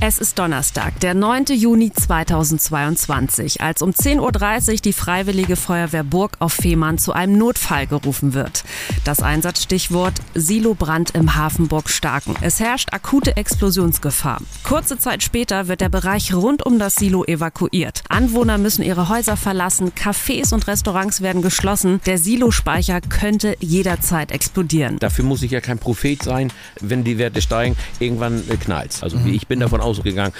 Es ist Donnerstag, der 9. Juni 2022, als um 10.30 Uhr die Freiwillige Feuerwehr Burg auf Fehmarn zu einem Notfall gerufen wird. Das Einsatzstichwort Silobrand im Hafenburg Starken. Es herrscht akute Explosionsgefahr. Kurze Zeit später wird der Bereich rund um das Silo evakuiert. Anwohner müssen ihre Häuser verlassen, Cafés und Restaurants werden geschlossen. Der Silospeicher könnte jederzeit explodieren. Dafür muss ich ja kein Prophet sein, wenn die Werte steigen, irgendwann knallt Also mhm. ich bin davon ausgegangen,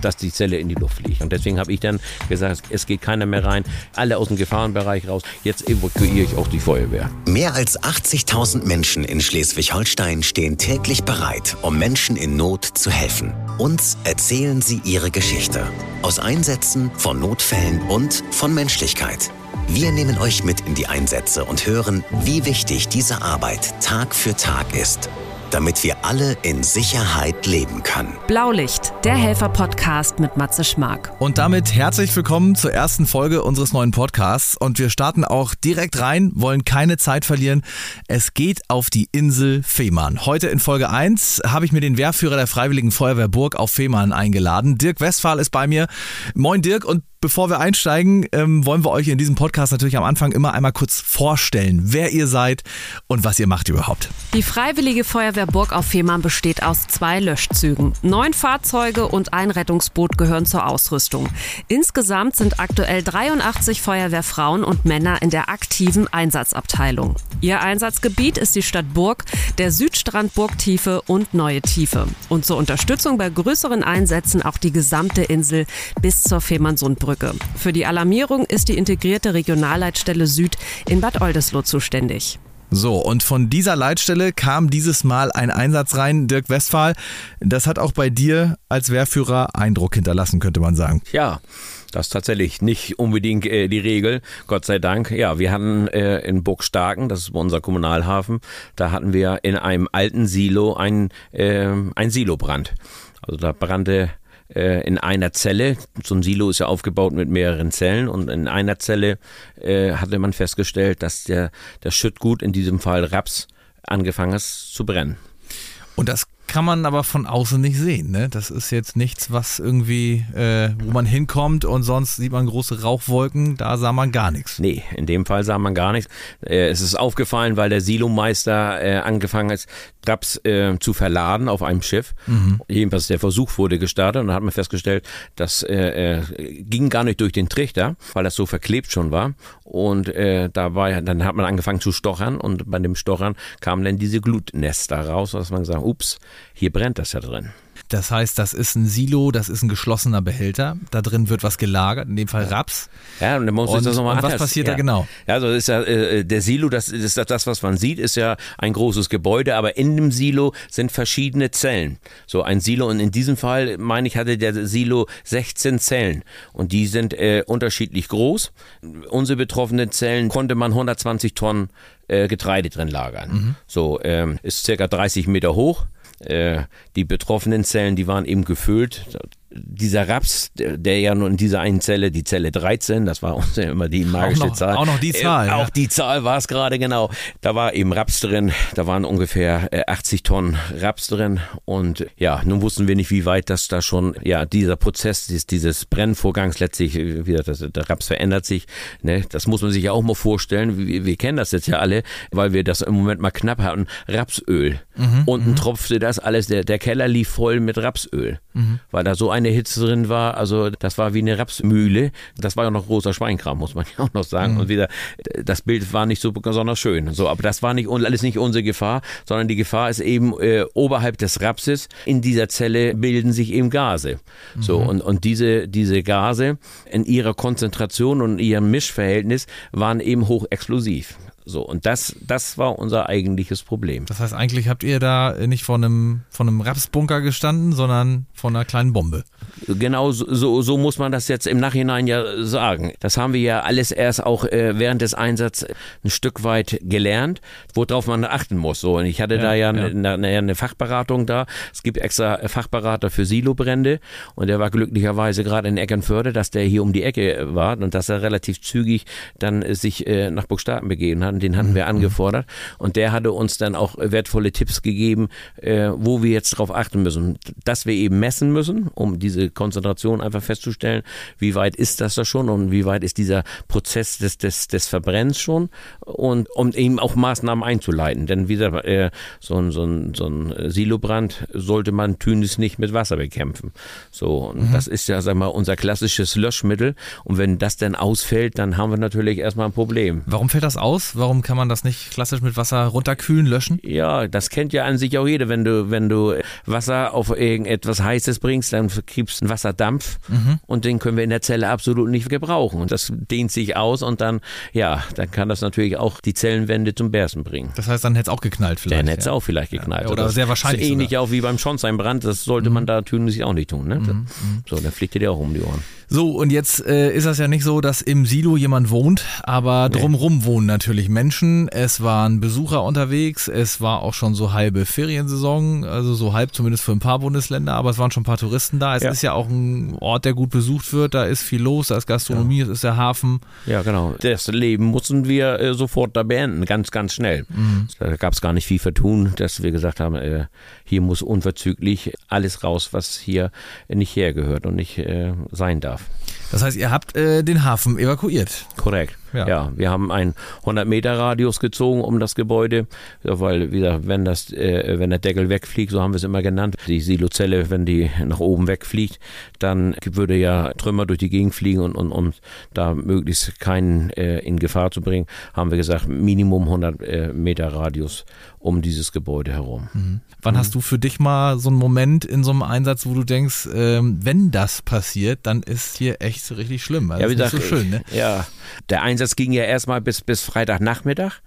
dass die Zelle in die Luft fliegt. Und deswegen habe ich dann gesagt, es geht keiner mehr rein, alle aus dem Gefahrenbereich raus. Jetzt evakuiere ich auch die Feuerwehr. Mehr als 80.000 Menschen in Schleswig-Holstein stehen täglich bereit, um Menschen in Not zu helfen. Uns erzählen sie ihre Geschichte. Aus Einsätzen, von Notfällen und von Menschlichkeit. Wir nehmen euch mit in die Einsätze und hören, wie wichtig diese Arbeit Tag für Tag ist damit wir alle in Sicherheit leben können. Blaulicht, der Helfer-Podcast mit Matze Schmark. Und damit herzlich willkommen zur ersten Folge unseres neuen Podcasts. Und wir starten auch direkt rein, wollen keine Zeit verlieren. Es geht auf die Insel Fehmarn. Heute in Folge 1 habe ich mir den Wehrführer der Freiwilligen Feuerwehr Burg auf Fehmarn eingeladen. Dirk Westphal ist bei mir. Moin Dirk und Bevor wir einsteigen, ähm, wollen wir euch in diesem Podcast natürlich am Anfang immer einmal kurz vorstellen, wer ihr seid und was ihr macht überhaupt. Die Freiwillige Feuerwehr Burg auf Fehmarn besteht aus zwei Löschzügen. Neun Fahrzeuge und ein Rettungsboot gehören zur Ausrüstung. Insgesamt sind aktuell 83 Feuerwehrfrauen und Männer in der aktiven Einsatzabteilung. Ihr Einsatzgebiet ist die Stadt Burg, der Südstrand Burgtiefe und Neue Tiefe. Und zur Unterstützung bei größeren Einsätzen auch die gesamte Insel bis zur Fehmarnsundbrücke. Brücke. Für die Alarmierung ist die integrierte Regionalleitstelle Süd in Bad Oldesloe zuständig. So, und von dieser Leitstelle kam dieses Mal ein Einsatz rein, Dirk Westphal. Das hat auch bei dir als Wehrführer Eindruck hinterlassen, könnte man sagen. Ja, das ist tatsächlich nicht unbedingt äh, die Regel, Gott sei Dank. Ja, wir hatten äh, in Burgstarken, das ist unser Kommunalhafen, da hatten wir in einem alten Silo ein, äh, ein Silobrand. Also da brannte in einer Zelle, so ein Silo ist ja aufgebaut mit mehreren Zellen und in einer Zelle äh, hatte man festgestellt, dass der, der Schüttgut, in diesem Fall Raps, angefangen ist zu brennen. Und das kann man aber von außen nicht sehen. Ne? Das ist jetzt nichts, was irgendwie, äh, wo man hinkommt und sonst sieht man große Rauchwolken, da sah man gar nichts. Nee, in dem Fall sah man gar nichts. Äh, es ist aufgefallen, weil der Silomeister äh, angefangen hat, Raps äh, zu verladen auf einem Schiff. Mhm. Jedenfalls der Versuch wurde gestartet und dann hat man festgestellt, das äh, äh, ging gar nicht durch den Trichter, weil das so verklebt schon war. Und äh, dabei, dann hat man angefangen zu stochern und bei dem Stochern kamen dann diese Glutnester raus, dass man gesagt, ups, hier brennt das ja drin. Das heißt, das ist ein Silo, das ist ein geschlossener Behälter. Da drin wird was gelagert, in dem Fall Raps. Ja, und dann muss ich das nochmal Und was passiert ja. da genau? Ja, also ist ja, äh, der Silo, das ist das, was man sieht, ist ja ein großes Gebäude, aber in dem Silo sind verschiedene Zellen. So ein Silo und in diesem Fall, meine ich, hatte der Silo 16 Zellen und die sind äh, unterschiedlich groß. Unsere betroffenen Zellen konnte man 120 Tonnen äh, Getreide drin lagern. Mhm. So ähm, ist circa 30 Meter hoch. Äh, die betroffenen Zellen, die waren eben gefüllt dieser Raps, der, ja nur in dieser einen Zelle, die Zelle 13, das war uns ja immer die magische auch noch, Zahl. Auch noch die Zahl. Äh, ja. Auch die Zahl war es gerade genau. Da war eben Raps drin, da waren ungefähr 80 äh, Tonnen Raps drin und ja, nun wussten wir nicht, wie weit das da schon, ja, dieser Prozess dieses, dieses Brennvorgangs letztlich, äh, wieder das, der Raps verändert sich, ne, das muss man sich ja auch mal vorstellen, wir, wir, kennen das jetzt ja alle, weil wir das im Moment mal knapp hatten, Rapsöl. Mhm, Unten mhm. tropfte das alles, der, der Keller lief voll mit Rapsöl, mhm. weil da so eine Hitze drin war. Also das war wie eine Rapsmühle. Das war ja noch großer Schweinkram, muss man ja auch noch sagen. Mhm. Und wieder, das Bild war nicht so besonders schön. So, aber das war nicht alles nicht unsere Gefahr, sondern die Gefahr ist eben äh, oberhalb des Rapses in dieser Zelle bilden sich eben Gase. So mhm. und und diese diese Gase in ihrer Konzentration und ihrem Mischverhältnis waren eben hochexplosiv. So, und das, das war unser eigentliches Problem. Das heißt, eigentlich habt ihr da nicht vor einem, vor einem Rapsbunker gestanden, sondern vor einer kleinen Bombe. genau so, so muss man das jetzt im Nachhinein ja sagen. Das haben wir ja alles erst auch äh, während des Einsatzes ein Stück weit gelernt, worauf man achten muss. So, und ich hatte ja, da ja, ja. Eine, eine, eine, Fachberatung da. Es gibt extra Fachberater für Silobrände und der war glücklicherweise gerade in Eckernförde, dass der hier um die Ecke war und dass er relativ zügig dann sich äh, nach Burgstaden begeben hat. Und den hatten mhm. wir angefordert und der hatte uns dann auch wertvolle Tipps gegeben, äh, wo wir jetzt darauf achten müssen. Dass wir eben messen müssen, um diese Konzentration einfach festzustellen, wie weit ist das da schon und wie weit ist dieser Prozess des, des, des Verbrennens schon und um eben auch Maßnahmen einzuleiten. Denn wie gesagt, äh, so ein, so ein, so ein Silobrand sollte man tunlichst nicht mit Wasser bekämpfen. So, und mhm. das ist ja, sag mal, unser klassisches Löschmittel. Und wenn das dann ausfällt, dann haben wir natürlich erstmal ein Problem. Warum fällt das aus? Warum kann man das nicht klassisch mit Wasser runterkühlen, löschen? Ja, das kennt ja an sich auch jeder. Wenn du, wenn du Wasser auf irgendetwas Heißes bringst, dann kriegst du einen Wasserdampf mhm. und den können wir in der Zelle absolut nicht gebrauchen. Und das dehnt sich aus und dann, ja, dann kann das natürlich auch die Zellenwände zum Bersten bringen. Das heißt, dann hätte es auch geknallt vielleicht. Dann hätte es ja. auch vielleicht geknallt. Ja, oder, oder sehr wahrscheinlich. Ähnlich sogar. auch wie beim Schornsteinbrand. Das sollte mhm. man da natürlich auch nicht tun. Ne? Mhm. mhm. So, dann fliegt dir auch um die Ohren. So, und jetzt äh, ist das ja nicht so, dass im Silo jemand wohnt, aber nee. drumrum wohnen natürlich Menschen. Es waren Besucher unterwegs, es war auch schon so halbe Feriensaison, also so halb zumindest für ein paar Bundesländer, aber es waren schon ein paar Touristen da. Es ja. ist ja auch ein Ort, der gut besucht wird, da ist viel los, da ist Gastronomie, ja. es ist der Hafen. Ja, genau. Das Leben mussten wir äh, sofort da beenden, ganz, ganz schnell. Mhm. Da gab es gar nicht viel vertun, dass wir gesagt haben, äh, hier muss unverzüglich alles raus, was hier nicht hergehört und nicht äh, sein darf. Das heißt, ihr habt äh, den Hafen evakuiert. Korrekt. Ja. ja. wir haben einen 100 Meter Radius gezogen um das Gebäude, weil wieder, wenn das, äh, wenn der Deckel wegfliegt, so haben wir es immer genannt, die Silozelle, wenn die nach oben wegfliegt, dann würde ja Trümmer durch die Gegend fliegen und, und um da möglichst keinen äh, in Gefahr zu bringen, haben wir gesagt, Minimum 100 äh, Meter Radius um dieses Gebäude herum. Mhm. Wann mhm. hast du für dich mal so einen Moment in so einem Einsatz, wo du denkst, ähm, wenn das passiert, dann ist hier echt richtig schlimm. Also ja, wie gesagt, so schön, ne? ja, der Einsatz ging ja erstmal bis, bis Freitagnachmittag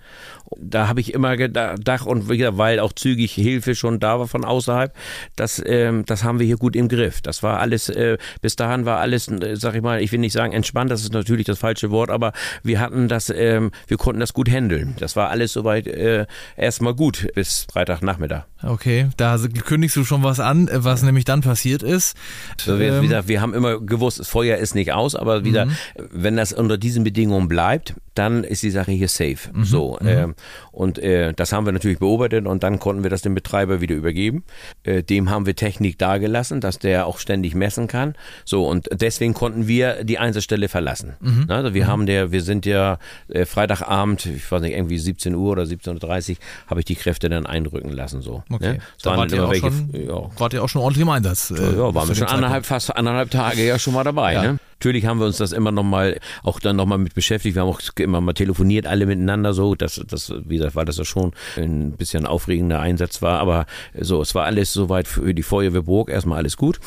da habe ich immer gedacht und wieder, weil auch zügig Hilfe schon da war von außerhalb, das, ähm, das haben wir hier gut im Griff. Das war alles, äh, bis dahin war alles, äh, sag ich mal, ich will nicht sagen entspannt, das ist natürlich das falsche Wort, aber wir hatten das, ähm, wir konnten das gut handeln. Das war alles soweit äh, erstmal gut bis Freitagnachmittag. Okay, da kündigst du schon was an, äh, was nämlich dann passiert ist. So, wir, ähm, wieder, wir haben immer gewusst, das Feuer ist nicht aus, aber wieder, mhm. wenn das unter diesen Bedingungen bleibt, dann ist die Sache hier safe. Mhm. So, mhm. Äh, und äh, das haben wir natürlich beobachtet und dann konnten wir das dem Betreiber wieder übergeben. Äh, dem haben wir Technik dagelassen, dass der auch ständig messen kann. So, und deswegen konnten wir die Einsatzstelle verlassen. Mhm. Also wir mhm. haben der, wir sind ja äh, Freitagabend, ich weiß nicht, irgendwie 17 Uhr oder 17.30 Uhr, habe ich die Kräfte dann einrücken lassen. So. Okay. Ne? Da wart ihr, auch welche, schon, ja. wart ihr auch schon ordentlich im Einsatz. Äh, ja, waren wir schon anderthalb, fast anderthalb Tage ja schon mal dabei. Ja. Ne? Natürlich haben wir uns das immer nochmal, auch dann nochmal mit beschäftigt. Wir haben auch immer mal telefoniert, alle miteinander so. Das, das, wie gesagt, weil das ja schon ein bisschen aufregender Einsatz war. Aber so, es war alles soweit für die Feuerwehrburg erstmal alles gut.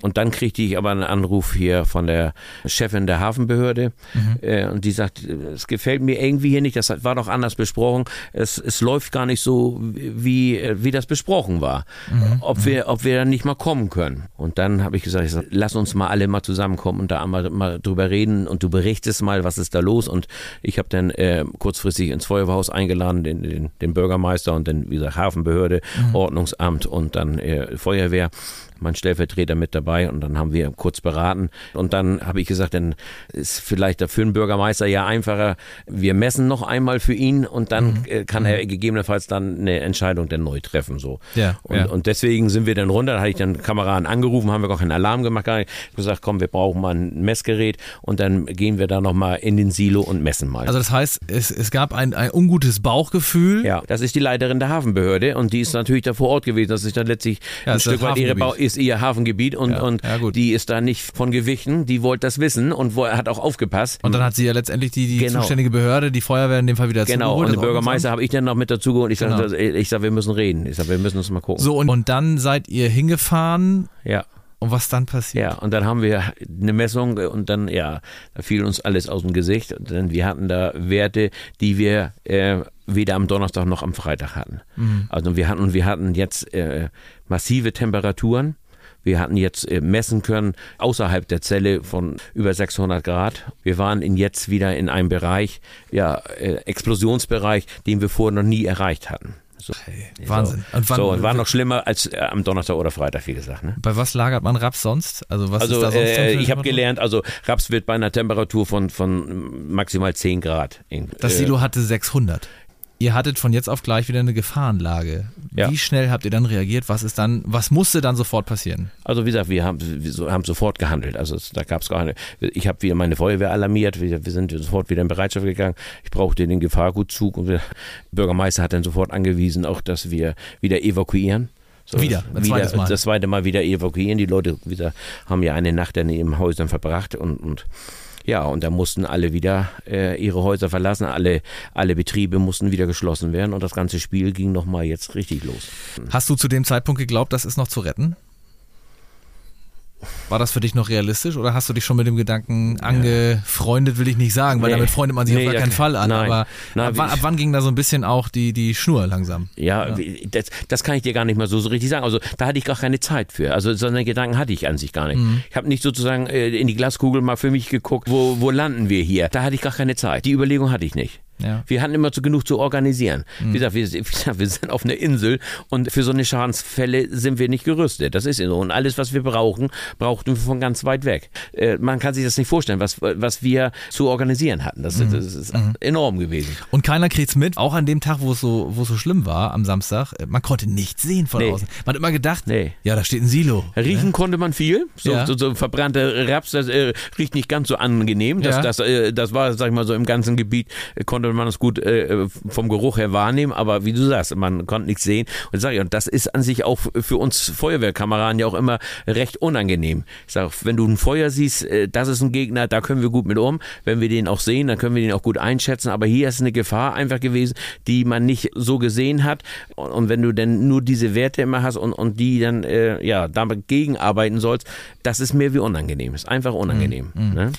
Und dann kriegte ich aber einen Anruf hier von der Chefin der Hafenbehörde mhm. äh, und die sagt, es gefällt mir irgendwie hier nicht, das war doch anders besprochen, es, es läuft gar nicht so, wie, wie das besprochen war, mhm. ob, wir, ob wir dann nicht mal kommen können. Und dann habe ich gesagt, ich sag, lass uns mal alle mal zusammenkommen und da mal, mal drüber reden und du berichtest mal, was ist da los. Und ich habe dann äh, kurzfristig ins Feuerwehrhaus eingeladen, den, den, den Bürgermeister und dann, wie gesagt, Hafenbehörde, mhm. Ordnungsamt und dann äh, Feuerwehr mein Stellvertreter mit dabei und dann haben wir kurz beraten und dann habe ich gesagt, dann ist vielleicht für den Bürgermeister ja einfacher, wir messen noch einmal für ihn und dann mhm. Äh, kann er mhm. gegebenenfalls dann eine Entscheidung dann neu treffen so. Ja, und, ja. und deswegen sind wir dann runter, da hatte ich dann Kameraden angerufen, haben wir auch einen Alarm gemacht, gesagt, komm, wir brauchen mal ein Messgerät und dann gehen wir da nochmal in den Silo und messen mal. Also das heißt, es, es gab ein, ein ungutes Bauchgefühl. Ja, das ist die Leiterin der Hafenbehörde und die ist natürlich da vor Ort gewesen, dass sich dann letztlich ja, ein Stück weit ihre Bau ist ihr Hafengebiet und, ja, und ja, die ist da nicht von gewichen, die wollte das wissen und hat auch aufgepasst. Und dann hat sie ja letztendlich die, die genau. zuständige Behörde, die Feuerwehr in dem Fall wieder Genau, und den Bürgermeister habe ich dann noch mit dazu geholt. Ich genau. sage, ich sag, wir müssen reden. Ich sage, wir müssen uns mal gucken. So, und, und dann seid ihr hingefahren. Ja. Und was dann passiert? Ja, und dann haben wir eine Messung und dann, ja, da fiel uns alles aus dem Gesicht. Und dann, wir hatten da Werte, die wir äh, weder am Donnerstag noch am Freitag hatten. Mhm. Also wir hatten, wir hatten jetzt äh, massive Temperaturen Wir hatten jetzt äh, messen können außerhalb der Zelle von über 600 Grad. Wir waren in jetzt wieder in einem Bereich, ja, äh, Explosionsbereich, den wir vorher noch nie erreicht hatten. So. Hey, Wahnsinn. Und wann, so, und war noch schlimmer als äh, am Donnerstag oder Freitag, wie gesagt. Ne? Bei was lagert man Raps sonst? Also, was also ist da sonst äh, ich habe gelernt, also Raps wird bei einer Temperatur von, von maximal 10 Grad. In, das Silo äh, hatte 600. Ihr hattet von jetzt auf gleich wieder eine Gefahrenlage. Ja. Wie schnell habt ihr dann reagiert? Was ist dann, was musste dann sofort passieren? Also wie gesagt, wir haben, wir haben sofort gehandelt. Also da gab es gar nicht. Ich habe wieder meine Feuerwehr alarmiert. Wir, wir, sind sofort wieder in Bereitschaft gegangen. Ich brauchte den Gefahrgutzug und der Bürgermeister hat dann sofort angewiesen, auch dass wir wieder evakuieren. So, wieder, ein wieder Mal. das zweite Mal wieder evakuieren. Die Leute wieder haben ja eine Nacht in ihren Häusern verbracht und, und ja, und da mussten alle wieder äh, ihre Häuser verlassen, alle, alle Betriebe mussten wieder geschlossen werden und das ganze Spiel ging nochmal jetzt richtig los. Hast du zu dem Zeitpunkt geglaubt, das ist noch zu retten? War das für dich noch realistisch oder hast du dich schon mit dem Gedanken angefreundet, will ich nicht sagen, weil nee. damit freundet man sich nee, auf gar keinen Fall an. Nein. Aber Nein, ab, wann, ab, wann ging da so ein bisschen auch die, die Schnur langsam? Ja, ja. Das, das, kann ich dir gar nicht mal so, so richtig sagen. Also da hatte ich gar keine Zeit für. Also so einen Gedanken hatte ich an sich gar nicht. Mhm. Ich habe nicht sozusagen äh, in die Glaskugel mal für mich geguckt, wo, wo landen wir hier. Da hatte ich gar keine Zeit. Die Überlegung hatte ich nicht. Ja. Wir hatten immer zu genug zu organisieren. Mhm. Wie, gesagt, wir, wir, sind auf einer Insel und für so eine Schadensfälle sind wir nicht gerüstet. Das ist so. Und alles, was wir brauchen, brauchten wir von ganz weit weg. Äh, man kann sich das nicht vorstellen, was, was wir zu organisieren hatten. Das, mhm. das ist mhm. enorm gewesen. Und keiner kriegt's mit, auch an dem Tag, wo es so, wo es so schlimm war, am Samstag. Äh, man konnte nichts sehen von nee. außen. Man hat immer gedacht, nee. ja, da steht ein Silo. Riechen ne? konnte man viel. So, ja. so, so verbrannte Raps, das äh, riecht nicht ganz so angenehm. Das, ja. das, äh, das war, sag ich mal, so im ganzen Gebiet äh, konnte konnte man es gut äh, vom Geruch her wahrnehmen, aber wie du sagst, man konnte nichts sehen. Und sag ich, und das ist an sich auch für uns Feuerwehrkameraden ja auch immer recht unangenehm. Ich sag, wenn du ein Feuer siehst, äh, das ist ein Gegner, da können wir gut mit um. Wenn wir den auch sehen, dann können wir den auch gut einschätzen. Aber hier ist eine Gefahr einfach gewesen, die man nicht so gesehen hat. Und, und wenn du denn nur diese Werte immer hast und, und die dann äh, ja damit gegenarbeiten sollst, das ist mir wie unangenehm. Ist einfach unangenehm. Mhm. Ne?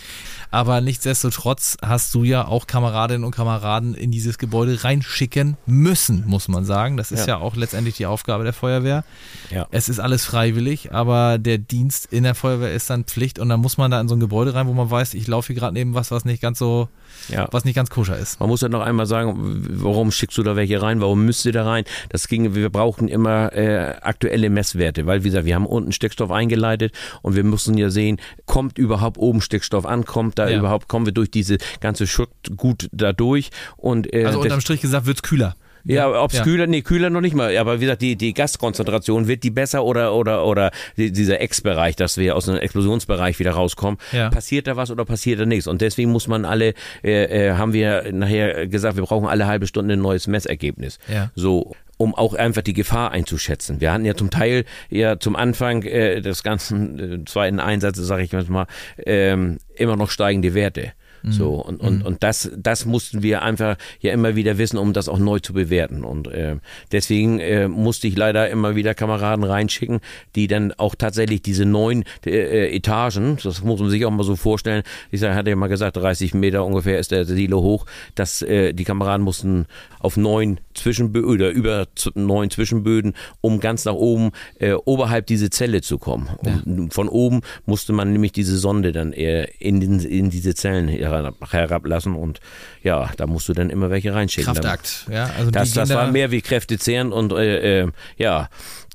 Aber nichtsdestotrotz hast du ja auch Kameradinnen und Kameraden in dieses Gebäude reinschicken müssen, muss man sagen. Das ist ja, ja auch letztendlich die Aufgabe der Feuerwehr. Ja. Es ist alles freiwillig, aber der Dienst in der Feuerwehr ist dann Pflicht und dann muss man da in so ein Gebäude rein, wo man weiß, ich laufe hier gerade neben was, was nicht ganz so, ja. was nicht ganz koscher ist. Man muss ja noch einmal sagen, warum schickst du da welche rein? Warum müsst ihr da rein? Das ging, wir brauchten immer äh, aktuelle Messwerte, weil wie gesagt, wir haben unten Stickstoff eingeleitet und wir mussten ja sehen, kommt überhaupt oben Stickstoff an, kommt da ja. überhaupt, kommen wir durch diese ganze Schutt gut da durch. Und, äh, also unterm Strich gesagt, wird es kühler. Ja, ob es ja. kühler, nee, kühler noch nicht mal. Aber wie gesagt, die, die Gaskonzentration, wird die besser oder, oder, oder dieser Ex-Bereich, dass wir aus einem Explosionsbereich wieder rauskommen, ja. passiert da was oder passiert da nichts? Und deswegen muss man alle, äh, äh, haben wir nachher gesagt, wir brauchen alle halbe Stunde ein neues Messergebnis. Ja. So um auch einfach die Gefahr einzuschätzen. Wir hatten ja zum Teil ja zum Anfang äh, des ganzen äh, zweiten Einsatzes, sage ich mal, ähm, immer noch steigende Werte. Mhm. So, und, und, mhm. und das, das mussten wir einfach ja immer wieder wissen, um das auch neu zu bewerten. Und äh, deswegen äh, musste ich leider immer wieder Kameraden reinschicken, die dann auch tatsächlich diese neun äh, Etagen, das muss man sich auch mal so vorstellen, ich sag, hatte ja mal gesagt, 30 Meter ungefähr ist der Silo hoch, dass äh, die Kameraden mussten auf neun Zwischenböden oder über neun Zwischenböden, um ganz nach oben äh, oberhalb diese Zelle zu kommen. Ja. Von oben musste man nämlich diese Sonde dann äh, in, den, in diese Zellen herablassen und ja, da musst du dann immer welche reinschicken. Kraftakt, ja. Also das das war mehr wie kräftezehrend und äh, äh, ja,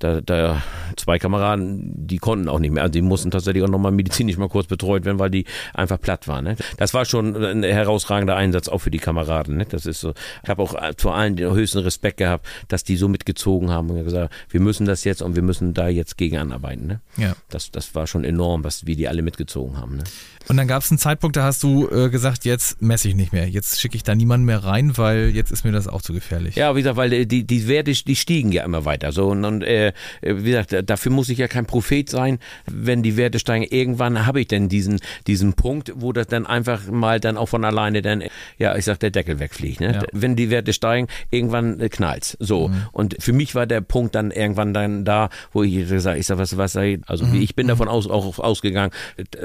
da, da zwei Kameraden, die konnten auch nicht mehr. Also die mussten tatsächlich auch nochmal medizinisch mal kurz betreut werden, weil die einfach platt waren. Ne? Das war schon ein herausragender Einsatz auch für die Kameraden. Ne? Das ist so. Ich habe auch zu allen den höchsten Respekt gehabt, dass die so mitgezogen haben und gesagt, wir müssen das jetzt und wir müssen da jetzt gegen anarbeiten. Ne? Ja. Das, das war schon enorm, was wie die alle mitgezogen haben. Ne? Und dann gab es einen Zeitpunkt, da hast du äh, gesagt, jetzt messe ich nicht mehr. Jetzt schicke ich da niemanden mehr rein, weil jetzt ist mir das auch zu gefährlich. Ja, wie gesagt, weil die, die Werte, die stiegen ja immer weiter. So und, und äh, wie gesagt, dafür muss ich ja kein Prophet sein, wenn die Werte steigen. Irgendwann habe ich denn diesen, diesen Punkt, wo das dann einfach mal dann auch von alleine dann, ja, ich sag, der Deckel wegfliegt. Ne? Ja. Wenn die Werte steigen, irgendwann äh, knallt's. So. Mhm. Und für mich war der Punkt dann irgendwann dann da, wo ich gesagt ich sag, was, was, also mhm. ich bin davon aus, auch ausgegangen,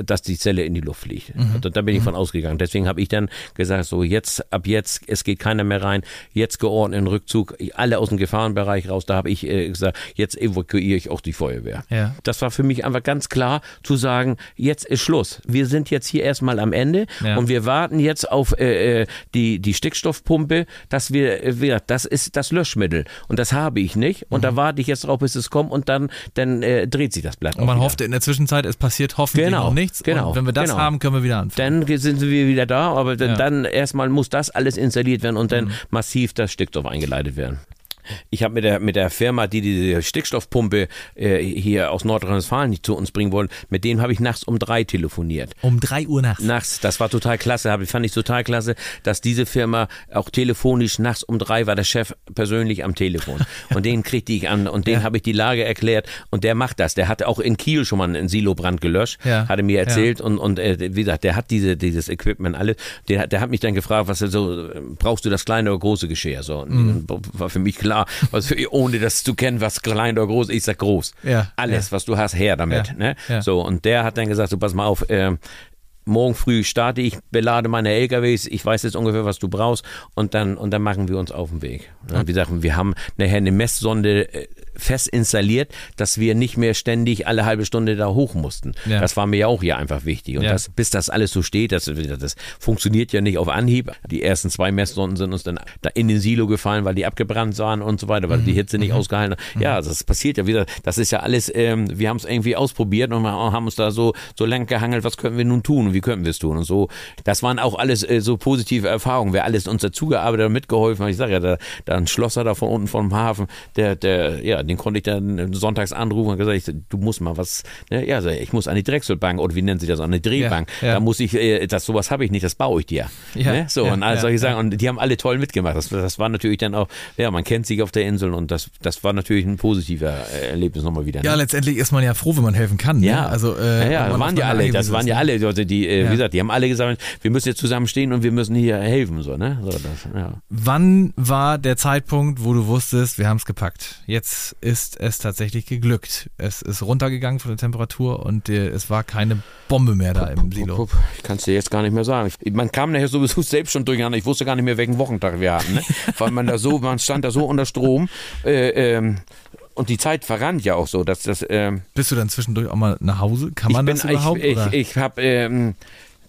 dass die Zelle in die Luft fliegt. Mhm. Da, da bin ich mhm. von ausgegangen. Deswegen habe ich dann gesagt, so jetzt, ab jetzt, es geht keiner mehr rein, jetzt geordneten Rückzug, alle aus dem Gefahrenbereich raus. Da habe ich äh, gesagt, jetzt jetzt evakuiere ich auch die Feuerwehr. Ja. Das war für mich einfach ganz klar zu sagen, jetzt ist Schluss. Wir sind jetzt hier erstmal am Ende Ja. und wir warten jetzt auf äh, äh, die, die Stickstoffpumpe, dass wir, äh, wir, das ist das Löschmittel und das habe ich nicht und da warte ich jetzt drauf, bis es kommt und dann, dann äh, dreht sich das Blatt Mhm. Und man wieder. hoffte in der Zwischenzeit, es passiert hoffentlich Genau, noch nichts. genau, Und wenn wir das genau. haben, können wir wieder anfangen. Dann sind wir wieder da, aber dann, Ja. dann erstmal muss das alles installiert werden und dann Mhm. massiv das Stickstoff eingeleitet werden. Ich habe mit der, mit der Firma, die diese Stickstoffpumpe äh, hier aus Nordrhein-Westfalen zu uns bringen wollen, mit denen habe ich nachts um drei telefoniert. um drei Uhr nachts. Nachts, das war total klasse, hab, fand ich total klasse, dass diese Firma auch telefonisch nachts um drei war der Chef persönlich am Telefon. Und den kriegte ich an und den habe ich die Lage erklärt und der macht das. Der hatte auch in Kiel schon mal einen Silobrand gelöscht, Ja. hatte mir erzählt und, und äh, wie gesagt, der hat diese, dieses Equipment alles. Der, hat- der hat mich dann gefragt, was so, brauchst du das kleine oder große Geschirr? So, und Mhm. war für mich klar, was, ohne das zu kennen, was klein oder groß, ich sag groß. Ja, Alles, ja. was du hast, her damit. Ja, Ne? ja. So, und der hat dann gesagt, so pass mal auf, ähm, morgen früh starte ich, belade meine LKWs, ich weiß jetzt ungefähr, was du brauchst und dann, und dann machen wir uns auf den Weg. Ja, wie gesagt, wir haben nachher eine Messsonde äh, fest installiert, dass wir nicht mehr ständig alle halbe Stunde da hoch mussten. Ja. Das war mir ja auch hier einfach wichtig. Und Ja. das, bis das alles so steht, das, das funktioniert ja nicht auf Anhieb. Die ersten zwei Messsonden sind uns dann da in den Silo gefallen, weil die abgebrannt waren und so weiter, weil die Hitze nicht ausgehalten hat. Ja, das passiert ja wieder. Das ist ja alles, ähm, wir haben es irgendwie ausprobiert und wir haben uns da so, so lang gehangelt, was können wir nun tun und wie können wir es tun und so. Das waren auch alles äh, so positive Erfahrungen. Wer alles uns dazugearbeitet hat, mitgeholfen hat. Ich sage ja, da, da ein Schlosser da von unten vom Hafen, der, der, ja, den konnte ich dann sonntags anrufen und gesagt, ich, du musst mal was, ne? ja, ich, muss an die Drechselbank oder wie nennt sich das, an die Drehbank. Ja, ja. Da muss ich, äh, das sowas habe ich nicht, das baue ich dir. Ja, ne? So ja, und all ja, solche ja. Sachen. Und die haben alle toll mitgemacht. Das, das war natürlich dann auch, ja, man kennt sich auf der Insel und das, das war natürlich ein positiver äh, Erlebnis nochmal wieder. Ja, ne? letztendlich ist man ja froh, wenn man helfen kann. Ne? Ja, also äh, ja, ja, waren ja alle, das waren ja ne? alle Leute, die, äh, Ja. wie gesagt, die haben alle gesagt, wir müssen jetzt zusammenstehen und wir müssen hier helfen, so, ne? So, das, ja. Wann war der Zeitpunkt, wo du wusstest, wir haben es gepackt? Jetzt ist es tatsächlich geglückt. Es ist runtergegangen von der Temperatur und äh, es war keine Bombe mehr da im Silo. Guck, Ich kann es dir jetzt gar nicht mehr sagen. Ich, man kam nachher sowieso selbst schon durcheinander. Ich wusste gar nicht mehr, welchen Wochentag wir hatten. Ne? Weil man da so, man stand da so unter Strom. Äh, ähm, und die Zeit verrannt ja auch so, dass das. Ähm, Bist du dann zwischendurch auch mal nach Hause? Kann man ich das bin, überhaupt? ich, ich, ich habe ähm,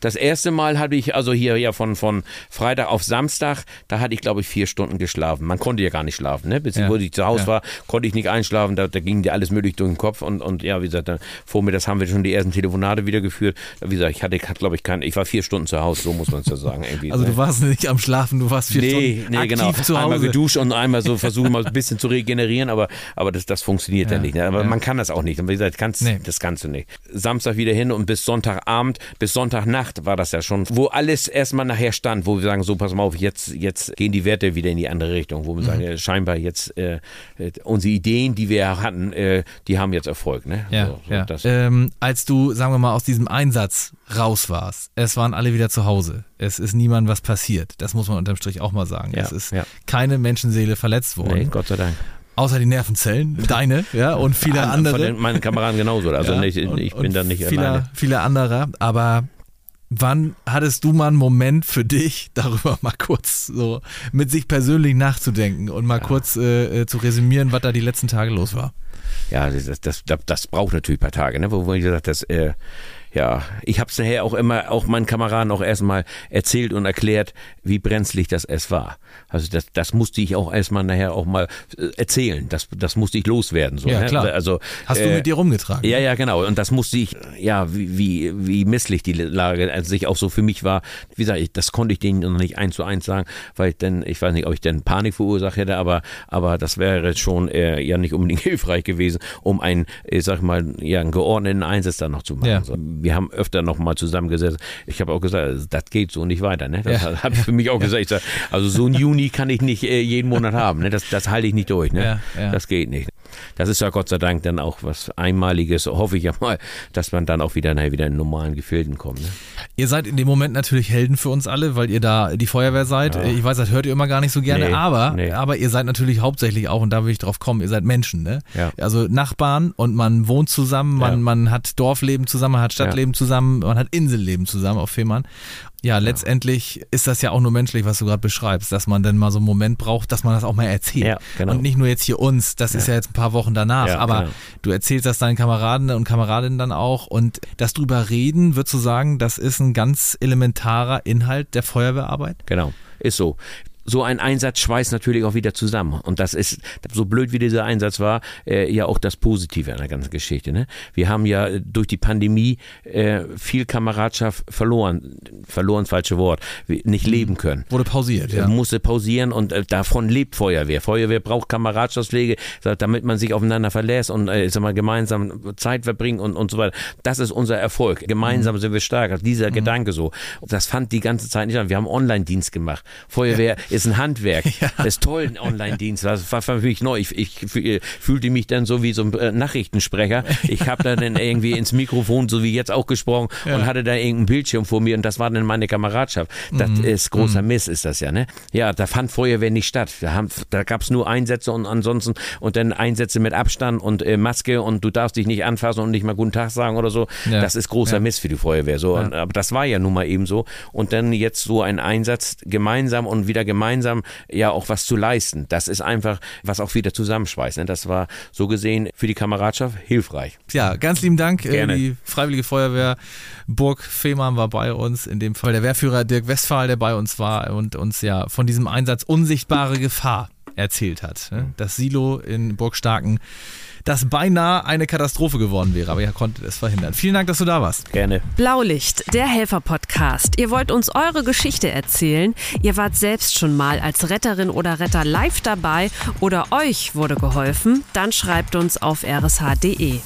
das erste Mal hatte ich also hier ja von von Freitag auf Samstag, da hatte ich glaube ich vier Stunden geschlafen. Man konnte ja gar nicht schlafen, ne? Bis Ja. wo ich zu Hause Ja. war, konnte ich nicht einschlafen. Da, da ging dir alles möglich durch den Kopf und und ja, wie gesagt, dann, vormittags haben wir schon die ersten Telefonate wieder geführt. Wie gesagt, ich hatte glaube ich kein, ich war vier Stunden zu Hause, so muss man es ja sagen irgendwie. also ne? du warst nicht am Schlafen, du warst vier Nee, Stunden nee, aktiv genau. zu Hause. Einmal geduscht und einmal so versuchen, mal ein bisschen zu regenerieren, aber, aber das, das funktioniert ja, Ja, nicht. Ne? Aber man kann das auch nicht. Und wie gesagt, kannst, Nee. das kannst du nicht. Samstag wieder hin und bis Sonntagabend, bis Sonntagnacht war das ja schon, wo alles erstmal nachher stand, wo wir sagen, so pass mal auf, jetzt, jetzt gehen die Werte wieder in die andere Richtung, wo wir sagen, Mhm. äh, scheinbar jetzt äh, äh, unsere Ideen, die wir hatten, äh, die haben jetzt Erfolg. Ne? Ja, so, so, ja. Ähm, als du, sagen wir mal, aus diesem Einsatz raus warst, es waren alle wieder zu Hause. Es ist niemandem was passiert. Das muss man unterm Strich auch mal sagen. Ja, es ist ja. keine Menschenseele verletzt worden. nee, Gott sei Dank. Außer die Nervenzellen, deine, ja, und viele An- andere. Von den, meinen Kameraden genauso. Also Ja, ich und bin da nicht viele, alleine. Viele andere, aber wann hattest du mal einen Moment für dich, darüber mal kurz so mit sich persönlich nachzudenken und mal kurz äh, äh, zu resümieren, was da die letzten Tage los war? Ja, das, das, das, das braucht natürlich ein paar Tage, ne? Wo, wo ich gesagt das, äh, ja, ich habe es nachher auch immer, auch meinen Kameraden auch erstmal erzählt und erklärt, wie brenzlig das es war. Also das, das musste ich auch erstmal nachher auch mal äh, erzählen. Das, das musste ich loswerden. So, Ja, ne? klar. Also, Hast du äh, mit dir rumgetragen? ja, ja, genau. Und das musste ich, ja, wie, wie, wie misslich die Lage an sich auch so für mich war. Wie gesagt, ich, das konnte ich denen noch nicht eins zu eins sagen, weil ich dann, ich weiß nicht, ob ich dann Panik verursacht hätte, aber, aber das wäre schon äh, ja nicht unbedingt hilfreich gewesen, um einen, ich sag mal, ja, einen geordneten Einsatz dann noch zu machen. Ja. So, wir haben öfter noch mal zusammengesetzt. Ich habe auch gesagt, das geht so nicht weiter. Ne? Das Ja. habe ich für mich auch gesagt. Sag, also so ein Juni kann ich nicht äh, jeden Monat haben. Ne? Das, das halte ich nicht durch. Ne? Das geht nicht. Das ist ja Gott sei Dank dann auch was Einmaliges, hoffe ich ja mal, dass man dann auch wieder, wieder in normalen Gefilden kommt. Ne? Ihr seid in dem Moment natürlich Helden für uns alle, weil ihr da die Feuerwehr seid. Ich weiß, das hört ihr immer gar nicht so gerne, Nee, aber, nee. aber ihr seid natürlich hauptsächlich auch, und da will ich drauf kommen, ihr seid Menschen, ne? Ja. Also Nachbarn und man wohnt zusammen, man, Ja. man hat Dorfleben zusammen, man hat Stadtleben zusammen, man hat Inselleben zusammen auf Fehmarn. Ja, letztendlich ist das ja auch nur menschlich, was du gerade beschreibst, dass man dann mal so einen Moment braucht, dass man das auch mal erzählt. Ja, genau. Und nicht nur jetzt hier uns, das ist ja jetzt ein paar Wochen danach. Ja, Aber klar. du erzählst das deinen Kameraden und Kameradinnen dann auch. Und das drüber reden, würdest du sagen, das ist ein ganz elementarer Inhalt der Feuerwehrarbeit? Genau, ist so. So ein Einsatz schweißt natürlich auch wieder zusammen. Und das ist, so blöd wie dieser Einsatz war, äh, ja auch das Positive an der ganzen Geschichte. Ne? Wir haben ja äh, durch die Pandemie äh, viel Kameradschaft verloren. Verloren, falsche Wort. Nicht leben können. Wurde pausiert, ja. musste pausieren und äh, davon lebt Feuerwehr. Feuerwehr braucht Kameradschaftspflege, damit man sich aufeinander verlässt und äh, ich sag mal, gemeinsam Zeit verbringt und, und so weiter. Das ist unser Erfolg. Gemeinsam sind wir stark. Also dieser Gedanke so. Das fand die ganze Zeit nicht an. Wir haben Online-Dienst gemacht. Feuerwehr ist ein Handwerk. Das ist toll, ein Online-Dienst. Das war für mich neu. Ich, ich fü- fühlte mich dann so wie so ein äh, Nachrichtensprecher. Ich habe da dann irgendwie ins Mikrofon, so wie jetzt auch gesprochen und hatte da irgendeinen Bildschirm vor mir und das war dann meine Kameradschaft. Das ist großer Mist, ist das ja, ne? Ja, da fand Feuerwehr nicht statt. Haben, da gab es nur Einsätze und ansonsten und dann Einsätze mit Abstand und äh, Maske und du darfst dich nicht anfassen und nicht mal guten Tag sagen oder so. Ja. Das ist großer Ja. Mist für die Feuerwehr. So, und, aber das war ja nun mal eben so. Und dann jetzt so ein Einsatz gemeinsam und wieder gemeinsam ja auch was zu leisten. Das ist einfach, was auch wieder zusammenschweißt. Ne? Das war so gesehen für die Kameradschaft hilfreich. Ja, ganz lieben Dank. Äh, Gerne. Die Freiwillige Feuerwehr Burg Fehmarn war bei uns, in dem Fall der Wehrführer Dirk Westphal, der bei uns war und uns ja von diesem Einsatz unsichtbare Gefahr erzählt hat. ne? Das Silo in Burg Starken, das beinahe eine Katastrophe geworden wäre, aber er konnte es verhindern. Vielen Dank, dass du da warst. Gerne. Blaulicht, der Helfer-Podcast. Ihr wollt uns eure Geschichte erzählen. Ihr wart selbst schon mal als Retterin oder Retter live dabei oder euch wurde geholfen. Dann schreibt uns auf rsh.de.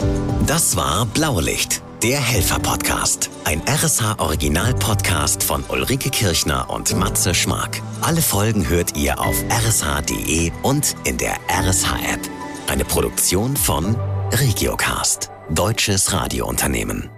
Das war Blaulicht, der Helfer-Podcast. Ein RSH-Original-Podcast von Ulrike Kirchner und Matze Schmark. Alle Folgen hört ihr auf rsh.de und in der RSH-App. Eine Produktion von Regiocast, deutsches Radiounternehmen.